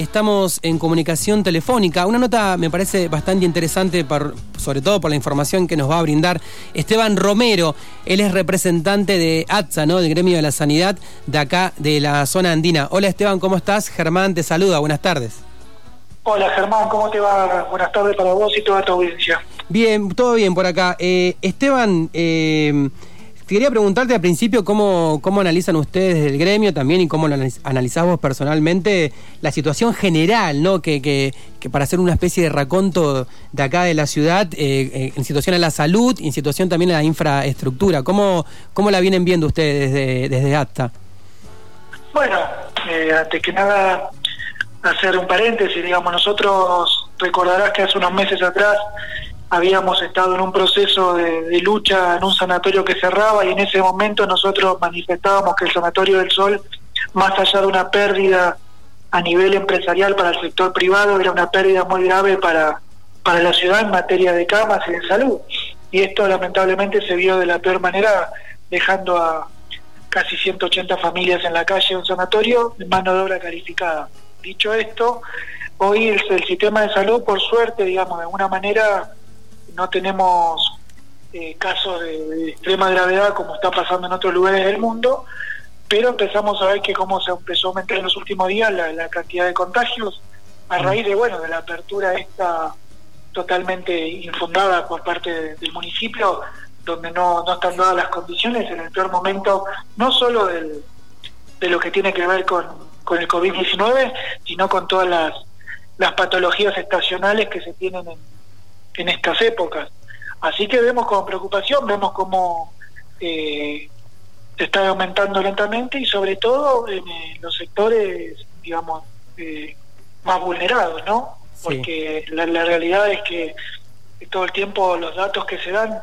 Estamos en comunicación telefónica. Una nota me parece bastante interesante, sobre todo por la información que nos va a brindar Esteban Romero. Él es representante de ATSA, ¿no? del Gremio de la Sanidad de acá, de la zona andina. Hola Esteban, ¿cómo estás? Germán te saluda, buenas tardes. Hola Germán, ¿cómo te va? Buenas tardes para vos y toda tu audiencia. Bien, todo bien por acá. Eh, Esteban, eh, quería preguntarte al principio cómo, cómo analizan ustedes el gremio también y cómo lo analizás vos personalmente la situación general, ¿no? Que, que, para hacer una especie de raconto de acá de la ciudad, eh, eh, en situación a la salud y en situación también a la infraestructura. ¿Cómo, cómo la vienen viendo ustedes desde, desde? Bueno, eh, antes que nada, hacer un paréntesis, digamos, nosotros recordarás que hace unos meses atrás habíamos estado en un proceso de, lucha en un sanatorio que cerraba y en ese momento nosotros manifestábamos que el Sanatorio del Sol, más allá de una pérdida a nivel empresarial para el sector privado, era una pérdida muy grave para, para la ciudad en materia de camas y de salud. Y esto lamentablemente se vio de la peor manera, dejando a casi 180 familias en la calle un sanatorio de mano de obra calificada. Dicho esto, hoy el, el sistema de salud, por suerte, digamos, de alguna manera no tenemos eh, casos de, extrema gravedad como está pasando en otros lugares del mundo, pero empezamos a ver que cómo se empezó a aumentar en los últimos días la, cantidad de contagios a mm. raíz de bueno de la apertura esta totalmente infundada por parte del municipio donde no, no están dadas las condiciones en el peor momento no solo del, de lo que tiene que ver con, con el COVID-19 sino con todas las, las patologías estacionales que se tienen en, en estas épocas. Así que vemos con preocupación, vemos cómo eh, se está aumentando lentamente y sobre todo en eh, los sectores, digamos, eh, más vulnerados, ¿no? Porque la, realidad es que todo el tiempo los datos que se dan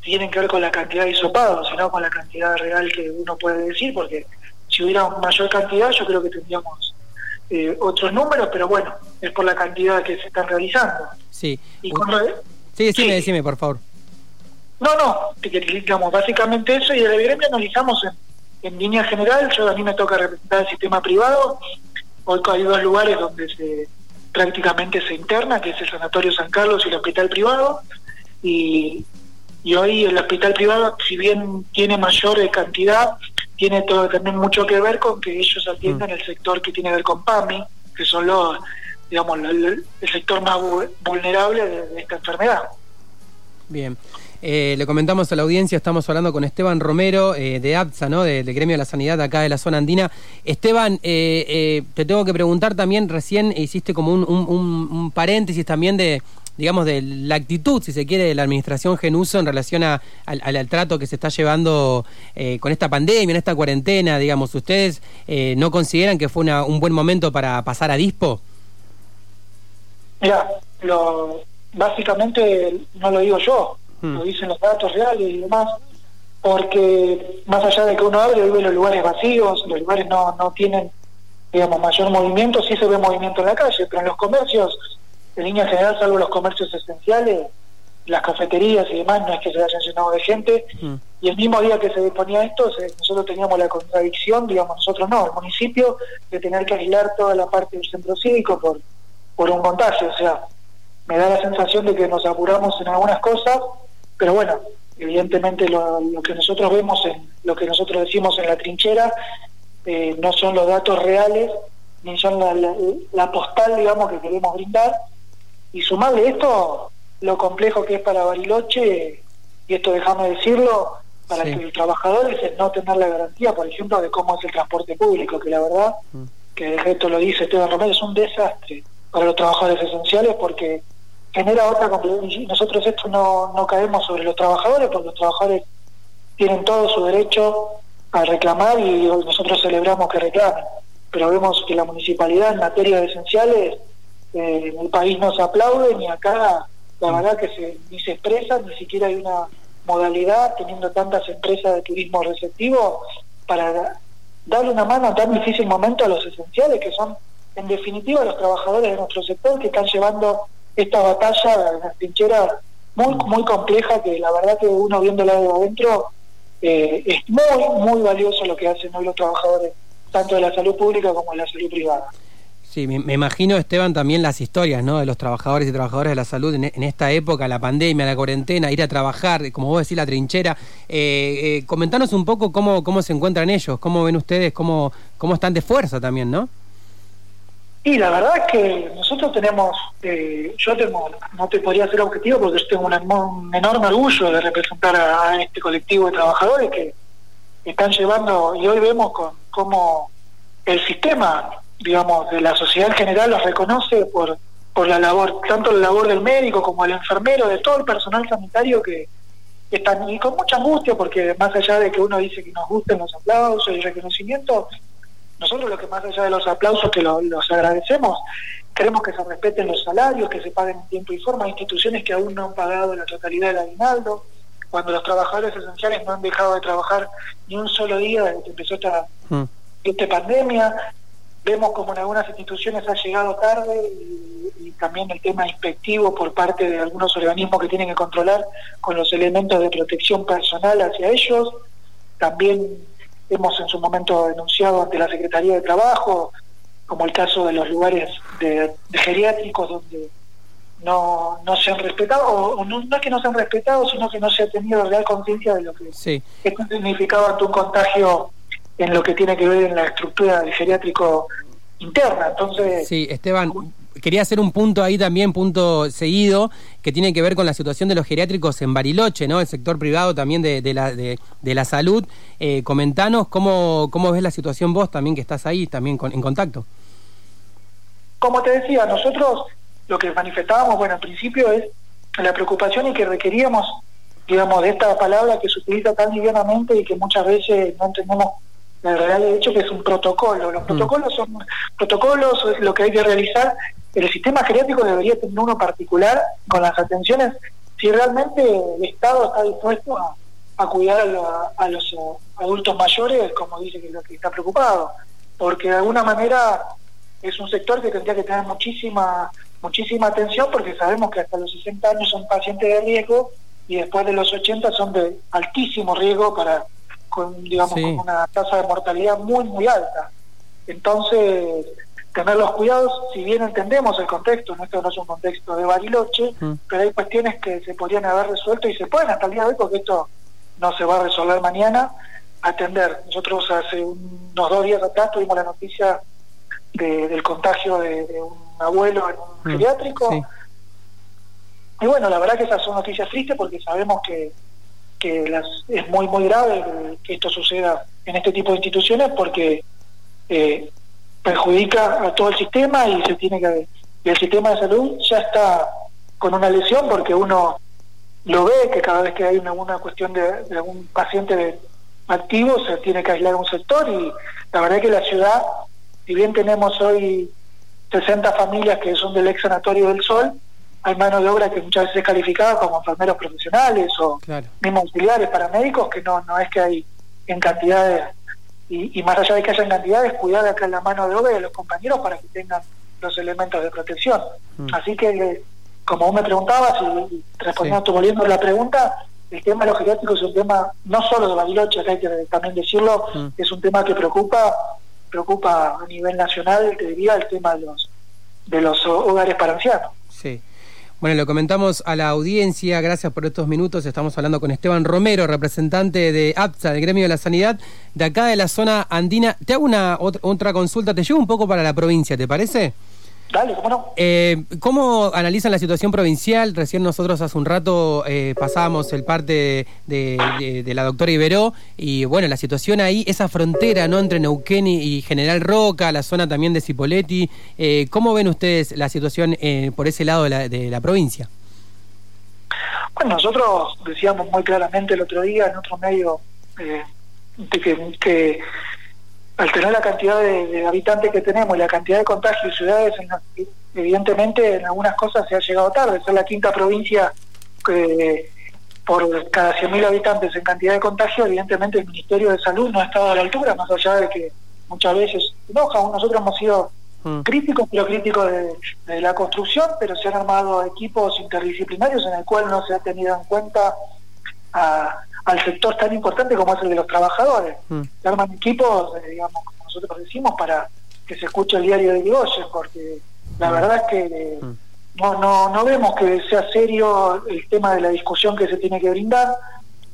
tienen que ver con la cantidad de hisopados, sino con la cantidad real que uno puede decir, porque si hubiera mayor cantidad yo creo que tendríamos eh, otros números, pero bueno, es por la cantidad que se están realizando. Sí. Y Sí, decime, decime, por favor. No, no, digamos, básicamente eso, y desde el gremio analizamos en, en línea general, yo a mí me toca representar el sistema privado, hoy hay dos lugares donde se prácticamente se interna, que es el Sanatorio San Carlos y el hospital privado, y, y hoy el hospital privado, si bien tiene mayor cantidad, tiene todo también mucho que ver con que ellos atiendan mm. el sector que tiene que ver con PAMI, que son los digamos, el, sector más vulnerable de, esta enfermedad. Bien. Eh, le comentamos a la audiencia, estamos hablando con Esteban Romero eh, de APSA, ¿no? del Gremio de la Sanidad acá de la zona andina. Esteban, eh, te tengo que preguntar también, recién hiciste como un, paréntesis también de, digamos, de la actitud, si se quiere, de la administración Genuso en relación al, al, trato que se está llevando con esta pandemia, en esta cuarentena, digamos. ¿Ustedes no consideran que fue un buen momento para pasar a Dispo? Mira, lo, básicamente no lo digo yo, hmm. lo dicen los datos reales y demás, porque más allá de que uno abre, vive los lugares vacíos, los lugares no, no tienen, digamos, mayor movimiento, sí se ve movimiento en la calle, pero en los comercios, en línea general, salvo los comercios esenciales, las cafeterías y demás, no es que se hayan llenado de gente, hmm. y el mismo día que se disponía esto, nosotros teníamos la contradicción, digamos, nosotros no, el municipio, de tener que aislar toda la parte del centro cívico por por un contagio. O sea, me da la sensación de que nos apuramos en algunas cosas, pero bueno, evidentemente lo, que nosotros vemos, en lo que nosotros decimos en la trinchera, eh, no son los datos reales, ni son la, postal, digamos, que queremos brindar. Y sumarle esto, lo complejo que es para Bariloche, y esto déjame decirlo, para que el trabajador es no tener la garantía, por ejemplo, de cómo es el transporte público, que la verdad, mm. que el resto lo dice Esteban Romero, es un desastre para los trabajadores esenciales porque genera otra y nosotros esto no, no caemos sobre los trabajadores porque los trabajadores tienen todo su derecho a reclamar y nosotros celebramos que reclamen pero vemos que la municipalidad en materia de esenciales eh, en el país no se aplaude ni acá la verdad que se, ni se expresa ni siquiera hay una modalidad teniendo tantas empresas de turismo receptivo para darle una mano a tan difícil momento a los esenciales que son en definitiva los trabajadores de nuestro sector que están llevando esta batalla en las trincheras muy muy compleja que la verdad que uno viéndola de adentro eh, es muy muy valioso lo que hacen hoy los trabajadores tanto de la salud pública como de la salud privada. Sí, me, imagino, Esteban, también las historias ¿no? de los trabajadores y trabajadoras de la salud en, esta época, la pandemia, la cuarentena, ir a trabajar, como vos decís, la trinchera. Eh, eh, comentanos un poco cómo, cómo se encuentran ellos, cómo ven ustedes, cómo, cómo están de fuerza también, ¿no? Y la verdad es que nosotros tenemos, eh, yo tengo, no te podría ser objetivo porque yo tengo un, enorme orgullo de representar a, este colectivo de trabajadores que están llevando, y hoy vemos con cómo el sistema, digamos, de la sociedad en general los reconoce por, por la labor, tanto la labor del médico como el enfermero, de todo el personal sanitario que, están, y con mucha angustia, porque más allá de que uno dice que nos gusten los aplausos y el reconocimiento, nosotros lo que más allá de los aplausos que los agradecemos, queremos que se respeten los salarios, que se paguen en tiempo y forma, instituciones que aún no han pagado la totalidad del aguinaldo, cuando los trabajadores esenciales no han dejado de trabajar ni un solo día desde que empezó esta, mm. esta pandemia, vemos como en algunas instituciones ha llegado tarde y, y, también el tema inspectivo por parte de algunos organismos que tienen que controlar con los elementos de protección personal hacia ellos, también hemos en su momento denunciado ante la Secretaría de Trabajo, como el caso de los lugares de, geriátricos donde no, no se han respetado, o, no, es que no se han respetado, sino que no se ha tenido real conciencia de lo que sí. es significado ante un contagio en lo que tiene que ver en la estructura del geriátrico interna. Entonces, sí, Esteban, quería hacer un punto ahí también, punto seguido, que tiene que ver con la situación de los geriátricos en Bariloche, ¿no? El sector privado también de, la, de, la salud. Eh, comentanos cómo, cómo ves la situación vos también que estás ahí, también en contacto. Como te decía, nosotros lo que manifestábamos, bueno, en principio es la preocupación y que requeríamos, digamos, de esta palabra que se utiliza tan livianamente y que muchas veces no entendemos la realidad de hecho que es un protocolo. Los mm. protocolos son protocolos, es lo que hay que realizar el sistema geriátrico debería tener uno particular con las atenciones si realmente el Estado está dispuesto a, cuidar a, los eh, adultos mayores, como dice que, lo que está preocupado, porque de alguna manera es un sector que tendría que tener muchísima muchísima atención porque sabemos que hasta los 60 años son pacientes de riesgo y después de los 80 son de altísimo riesgo para con digamos con una tasa de mortalidad muy muy alta. Entonces, tener los cuidados, si bien entendemos el contexto, esto no es un contexto de Bariloche, mm. pero hay cuestiones que se podrían haber resuelto y se pueden hasta el día de hoy, porque esto no se va a resolver mañana, atender. Nosotros hace unos dos días atrás tuvimos la noticia del contagio de, un abuelo en un mm. geriátrico. Y bueno, la verdad que esas son noticias tristes porque sabemos que, que las, es muy, muy grave que esto suceda en este tipo de instituciones porque eh, perjudica a todo el sistema y se tiene que y el sistema de salud ya está con una lesión porque uno lo ve que cada vez que hay una, una cuestión de, algún paciente activo se tiene que aislar un sector y la verdad es que la ciudad si bien tenemos hoy 60 familias que son del ex sanatorio del Sol hay mano de obra que muchas veces es calificada como enfermeros profesionales o mismos auxiliares paramédicos que no no es que hay en cantidades y, más allá de que haya cantidades, cuidar acá en la mano de obra de los compañeros para que tengan los elementos de protección. Mm. Así que, como vos me preguntabas, y respondiendo, volviendo a la pregunta, el tema de los geriátricos es un tema no solo de Bariloche, hay que también decirlo, mm. es un tema que preocupa preocupa a nivel nacional, te diría, el tema de los, de los hogares para ancianos. Sí. Bueno, lo comentamos a la audiencia, gracias por estos minutos. Estamos hablando con Esteban Romero, representante de APSA, del Gremio de la Sanidad, de acá de la zona andina. Te hago una otra consulta, te llevo un poco para la provincia, ¿te parece? Dale, ¿cómo no? Eh, ¿Cómo analizan la situación provincial? Recién nosotros hace un rato eh, pasábamos el parte de, la doctora Iberó y bueno, la situación ahí, esa frontera no entre Neuquén y, General Roca, la zona también de Cipoletti, eh, ¿cómo ven ustedes la situación eh, por ese lado de la, de la provincia? Bueno, nosotros decíamos muy claramente el otro día en otro medio que, que al tener la cantidad de, habitantes que tenemos y la cantidad de contagios y ciudades, evidentemente en algunas cosas se ha llegado tarde. Es la quinta provincia que por cada 100.000 habitantes en cantidad de contagios, evidentemente el Ministerio de Salud no ha estado a la altura, más allá de que muchas veces enoja. Nosotros hemos sido mm. críticos, pero críticos de, la construcción, pero se han armado equipos interdisciplinarios en el cual no se ha tenido en cuenta a al sector tan importante como es el de los trabajadores. Mm. Se arman equipos, eh, digamos, como nosotros decimos, para, que se escuche el diario de Irigoyen, porque la verdad es que no, no, no vemos que sea serio el tema de la discusión que se tiene que brindar.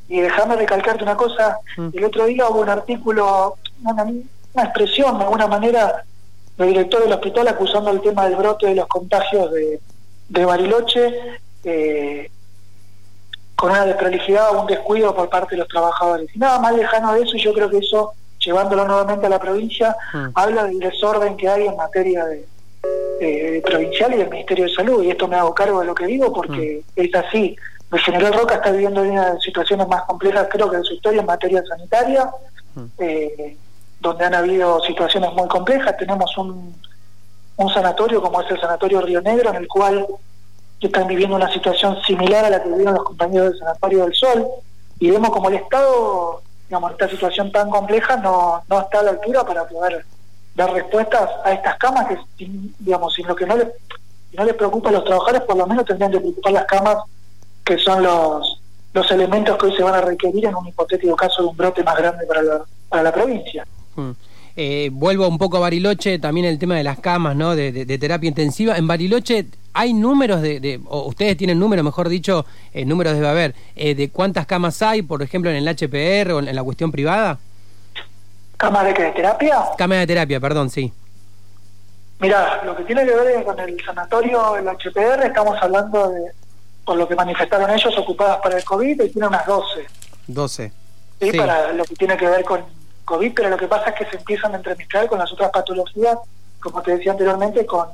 Y déjame recalcarte una cosa, el otro día hubo un artículo, una, una expresión de alguna manera del director del hospital acusando el tema del brote de los contagios de, de Bariloche eh, con una desprolijidad o un descuido por parte de los trabajadores. Y nada más lejano de eso, y yo creo que eso, llevándolo nuevamente a la provincia, mm. habla del desorden que hay en materia de, provincial y del Ministerio de Salud. Y esto me hago cargo de lo que digo porque mm. es así. El general Roca está viviendo una de situaciones más complejas, creo que en su historia en materia sanitaria. Mm. Eh, donde han habido situaciones muy complejas. Tenemos un, un sanatorio como es el Sanatorio Río Negro, en el cual están viviendo una situación similar a la que vivieron los compañeros del Sanatorio del Sol, y vemos como el Estado, digamos, esta situación tan compleja no, no está a la altura para poder dar respuestas a estas camas que, digamos, sin lo que no les, no les preocupa a los trabajadores, por lo menos tendrían que preocupar las camas que son los, los elementos que hoy se van a requerir en un hipotético caso de un brote más grande para la, para la provincia. Mm. Eh, vuelvo un poco a Bariloche, también el tema de las camas, ¿no? De, terapia intensiva. En Bariloche hay números de, o ustedes tienen números, mejor dicho, eh, números debe haber, eh, de cuántas camas hay, por ejemplo, en el HPR o en, la cuestión privada. ¿Camas de qué? ¿De terapia? Camas de terapia, perdón, sí. Mira, lo que tiene que ver con el sanatorio, el HPR, estamos hablando de, por lo que manifestaron ellos, ocupadas para el COVID, y tiene unas 12. 12. sí. para lo que tiene que ver con COVID, pero lo que pasa es que se empiezan a entremezclar con las otras patologías, como te decía anteriormente, con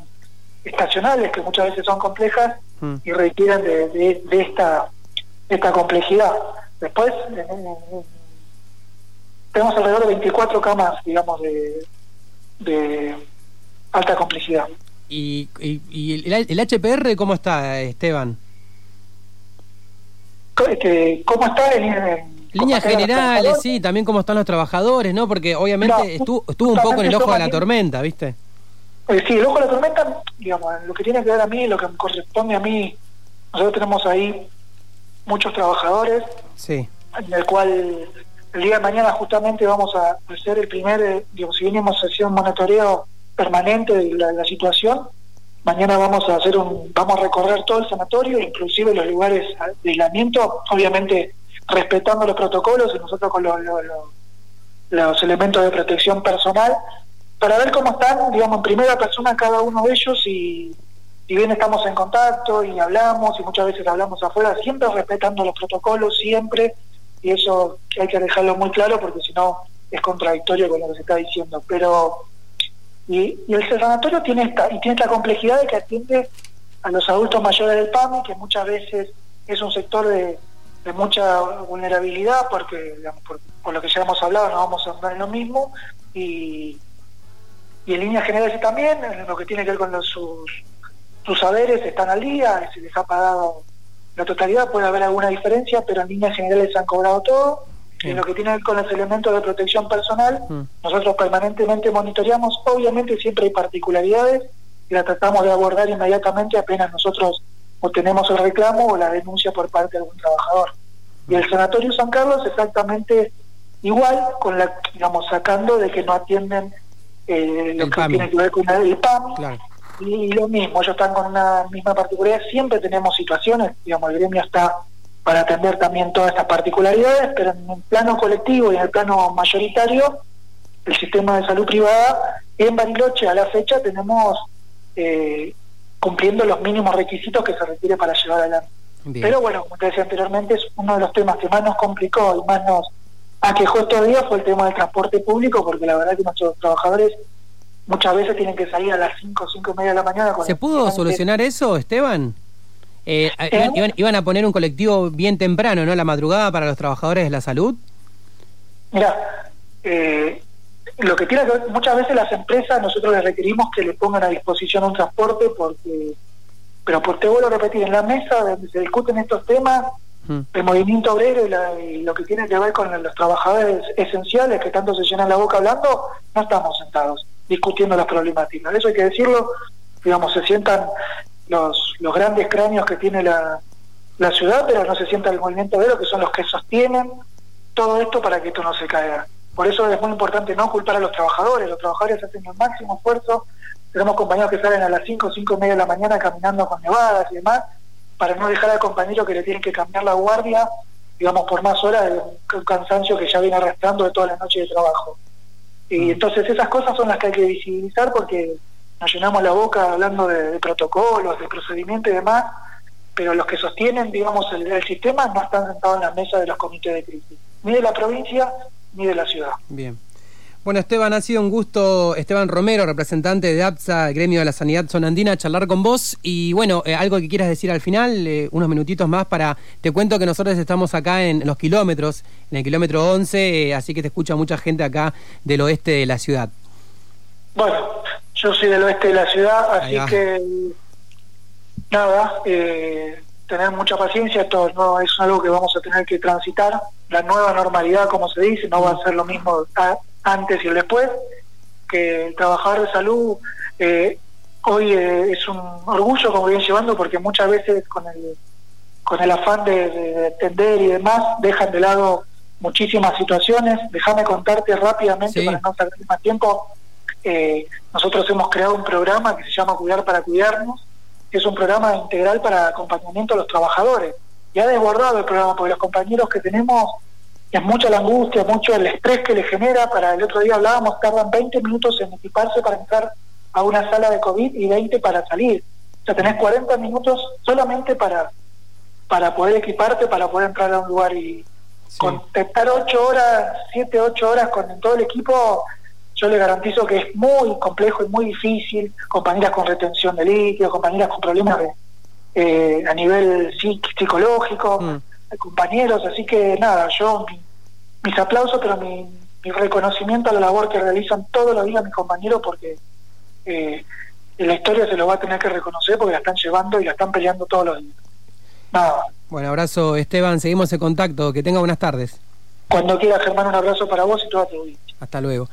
estacionales, que muchas veces son complejas mm. y requieren de, esta, esta complejidad. Después, tenemos alrededor de 24 camas, digamos, de, alta complejidad. ¿Y, y, el, HPR cómo está, Esteban? Este, ¿Cómo está en, Líneas generales, sí, también cómo están los trabajadores, ¿no? Porque obviamente estuvo, estuvo un poco en el ojo de la tormenta, ¿viste? Eh, sí, el ojo de la tormenta, digamos, lo que tiene que ver a mí, lo que me corresponde a mí, nosotros tenemos ahí muchos trabajadores, sí. en el cual el día de mañana justamente vamos a hacer el primer, eh, digamos, si venimos hacer un monitoreo permanente de la, la, situación, mañana vamos a hacer un, vamos a recorrer todo el sanatorio, inclusive los lugares de aislamiento, obviamente respetando los protocolos y nosotros con los, los, elementos de protección personal, para ver cómo están, digamos, en primera persona cada uno de ellos y bien estamos en contacto y hablamos y muchas veces hablamos afuera, siempre respetando los protocolos, siempre, y eso hay que dejarlo muy claro porque si no es contradictorio con lo que se está diciendo. Pero, y, y el sanatorio tiene esta, y tiene esta complejidad de que atiende a los adultos mayores del PAMI, que muchas veces es un sector de, mucha vulnerabilidad, porque por, lo que ya hemos hablado no vamos a andar en lo mismo, y, y en líneas generales también, en lo que tiene que ver con los, sus, sus saberes, están al día, se les ha pagado la totalidad, puede haber alguna diferencia, pero en líneas generales se han cobrado todo. Y en lo que tiene que ver con los elementos de protección personal, mm. nosotros permanentemente monitoreamos, obviamente siempre hay particularidades y la tratamos de abordar inmediatamente apenas nosotros o tenemos el reclamo o la denuncia por parte de algún trabajador. Y el Sanatorio San Carlos exactamente igual, con la, digamos, sacando de que no atienden eh, lo que tiene que ver con el PAMI. Y, lo mismo, ellos están con una misma particularidad, siempre tenemos situaciones, digamos, el gremio está para atender también todas estas particularidades, pero en el plano colectivo y en el plano mayoritario, el sistema de salud privada, en Bariloche a la fecha tenemos eh, cumpliendo los mínimos requisitos que se requiere para llevar adelante. Pero bueno, como te decía anteriormente, es uno de los temas que más nos complicó y más nos aquejó estos días fue el tema del transporte público, porque la verdad que nuestros trabajadores muchas veces tienen que salir a las 5, 5 y media de la mañana. ¿Se pudo solucionar eso, Esteban? Eh, ¿Eh? Iban, iban, a poner un colectivo bien temprano, ¿no? La madrugada para los trabajadores de la salud. Mira, eh, lo que tiene que muchas veces las empresas, nosotros les requerimos que le pongan a disposición un transporte porque, pero por te vuelvo a repetir, en la mesa donde se discuten estos temas, el movimiento obrero y, lo que tiene que ver con los trabajadores esenciales que tanto se llenan la boca hablando, no estamos sentados discutiendo las problemáticas. Eso hay que decirlo, digamos, se sientan los, los grandes cráneos que tiene la, la ciudad, pero no se sienta el movimiento obrero, que son los que sostienen todo esto para que esto no se caiga. Por eso es muy importante no culpar a los trabajadores, los trabajadores hacen el máximo esfuerzo, tenemos compañeros que salen a las 5, 5 y media de la mañana caminando con nevadas y demás, para no dejar al compañero que le tienen que cambiar la guardia, digamos, por más horas de un cansancio que ya viene arrastrando de toda la noche de trabajo. Y mm. entonces esas cosas son las que hay que visibilizar porque nos llenamos la boca hablando de, protocolos, de procedimientos y demás, pero los que sostienen, digamos, el, el, sistema no están sentados en la mesa de los comités de crisis, ni de la provincia ni de la ciudad. Bien. Bueno, Esteban, ha sido un gusto, Esteban Romero, representante de APSA, Gremio de la Sanidad Sonandina, charlar con vos. Y bueno, eh, algo que quieras decir al final, eh, unos minutitos más para... Te cuento que nosotros estamos acá en los kilómetros, en el kilómetro 11, eh, así que te escucha mucha gente acá del oeste de la ciudad. Bueno, yo soy del oeste de la ciudad, así que nada, tener mucha paciencia, esto no es algo que vamos a tener que transitar. La nueva normalidad, como se dice, no va a ser lo mismo antes y el después, que el trabajador de salud eh, hoy eh, es un orgullo como viene llevando porque muchas veces con el con el afán de, atender y demás dejan de lado muchísimas situaciones. Déjame contarte rápidamente para no perder más tiempo. Eh, nosotros hemos creado un programa que se llama Cuidar para Cuidarnos, que es un programa integral para acompañamiento a los trabajadores. Y ha desbordado el programa porque los compañeros que tenemos es mucha la angustia, mucho el estrés que le genera. Para el otro día hablábamos, tardan 20 minutos en equiparse para entrar a una sala de COVID y 20 para salir. O sea, tenés 40 minutos solamente para, para poder equiparte, para poder entrar a un lugar y estar 8 horas, 7, 8 horas con todo el equipo. Yo le garantizo que es muy complejo y muy difícil. Compañeras con retención de líquido, compañeras con problemas de, eh, a nivel psicológico. Mm compañeros, así que nada, yo mis aplausos, pero mi, reconocimiento a la labor que realizan todos los días mis compañeros porque eh, la historia se lo va a tener que reconocer porque la están llevando y la están peleando todos los días. Nada. Bueno, abrazo Esteban, seguimos en contacto, que tenga buenas tardes. Cuando quiera Germán, un abrazo para vos y toda tu vida. Hasta luego.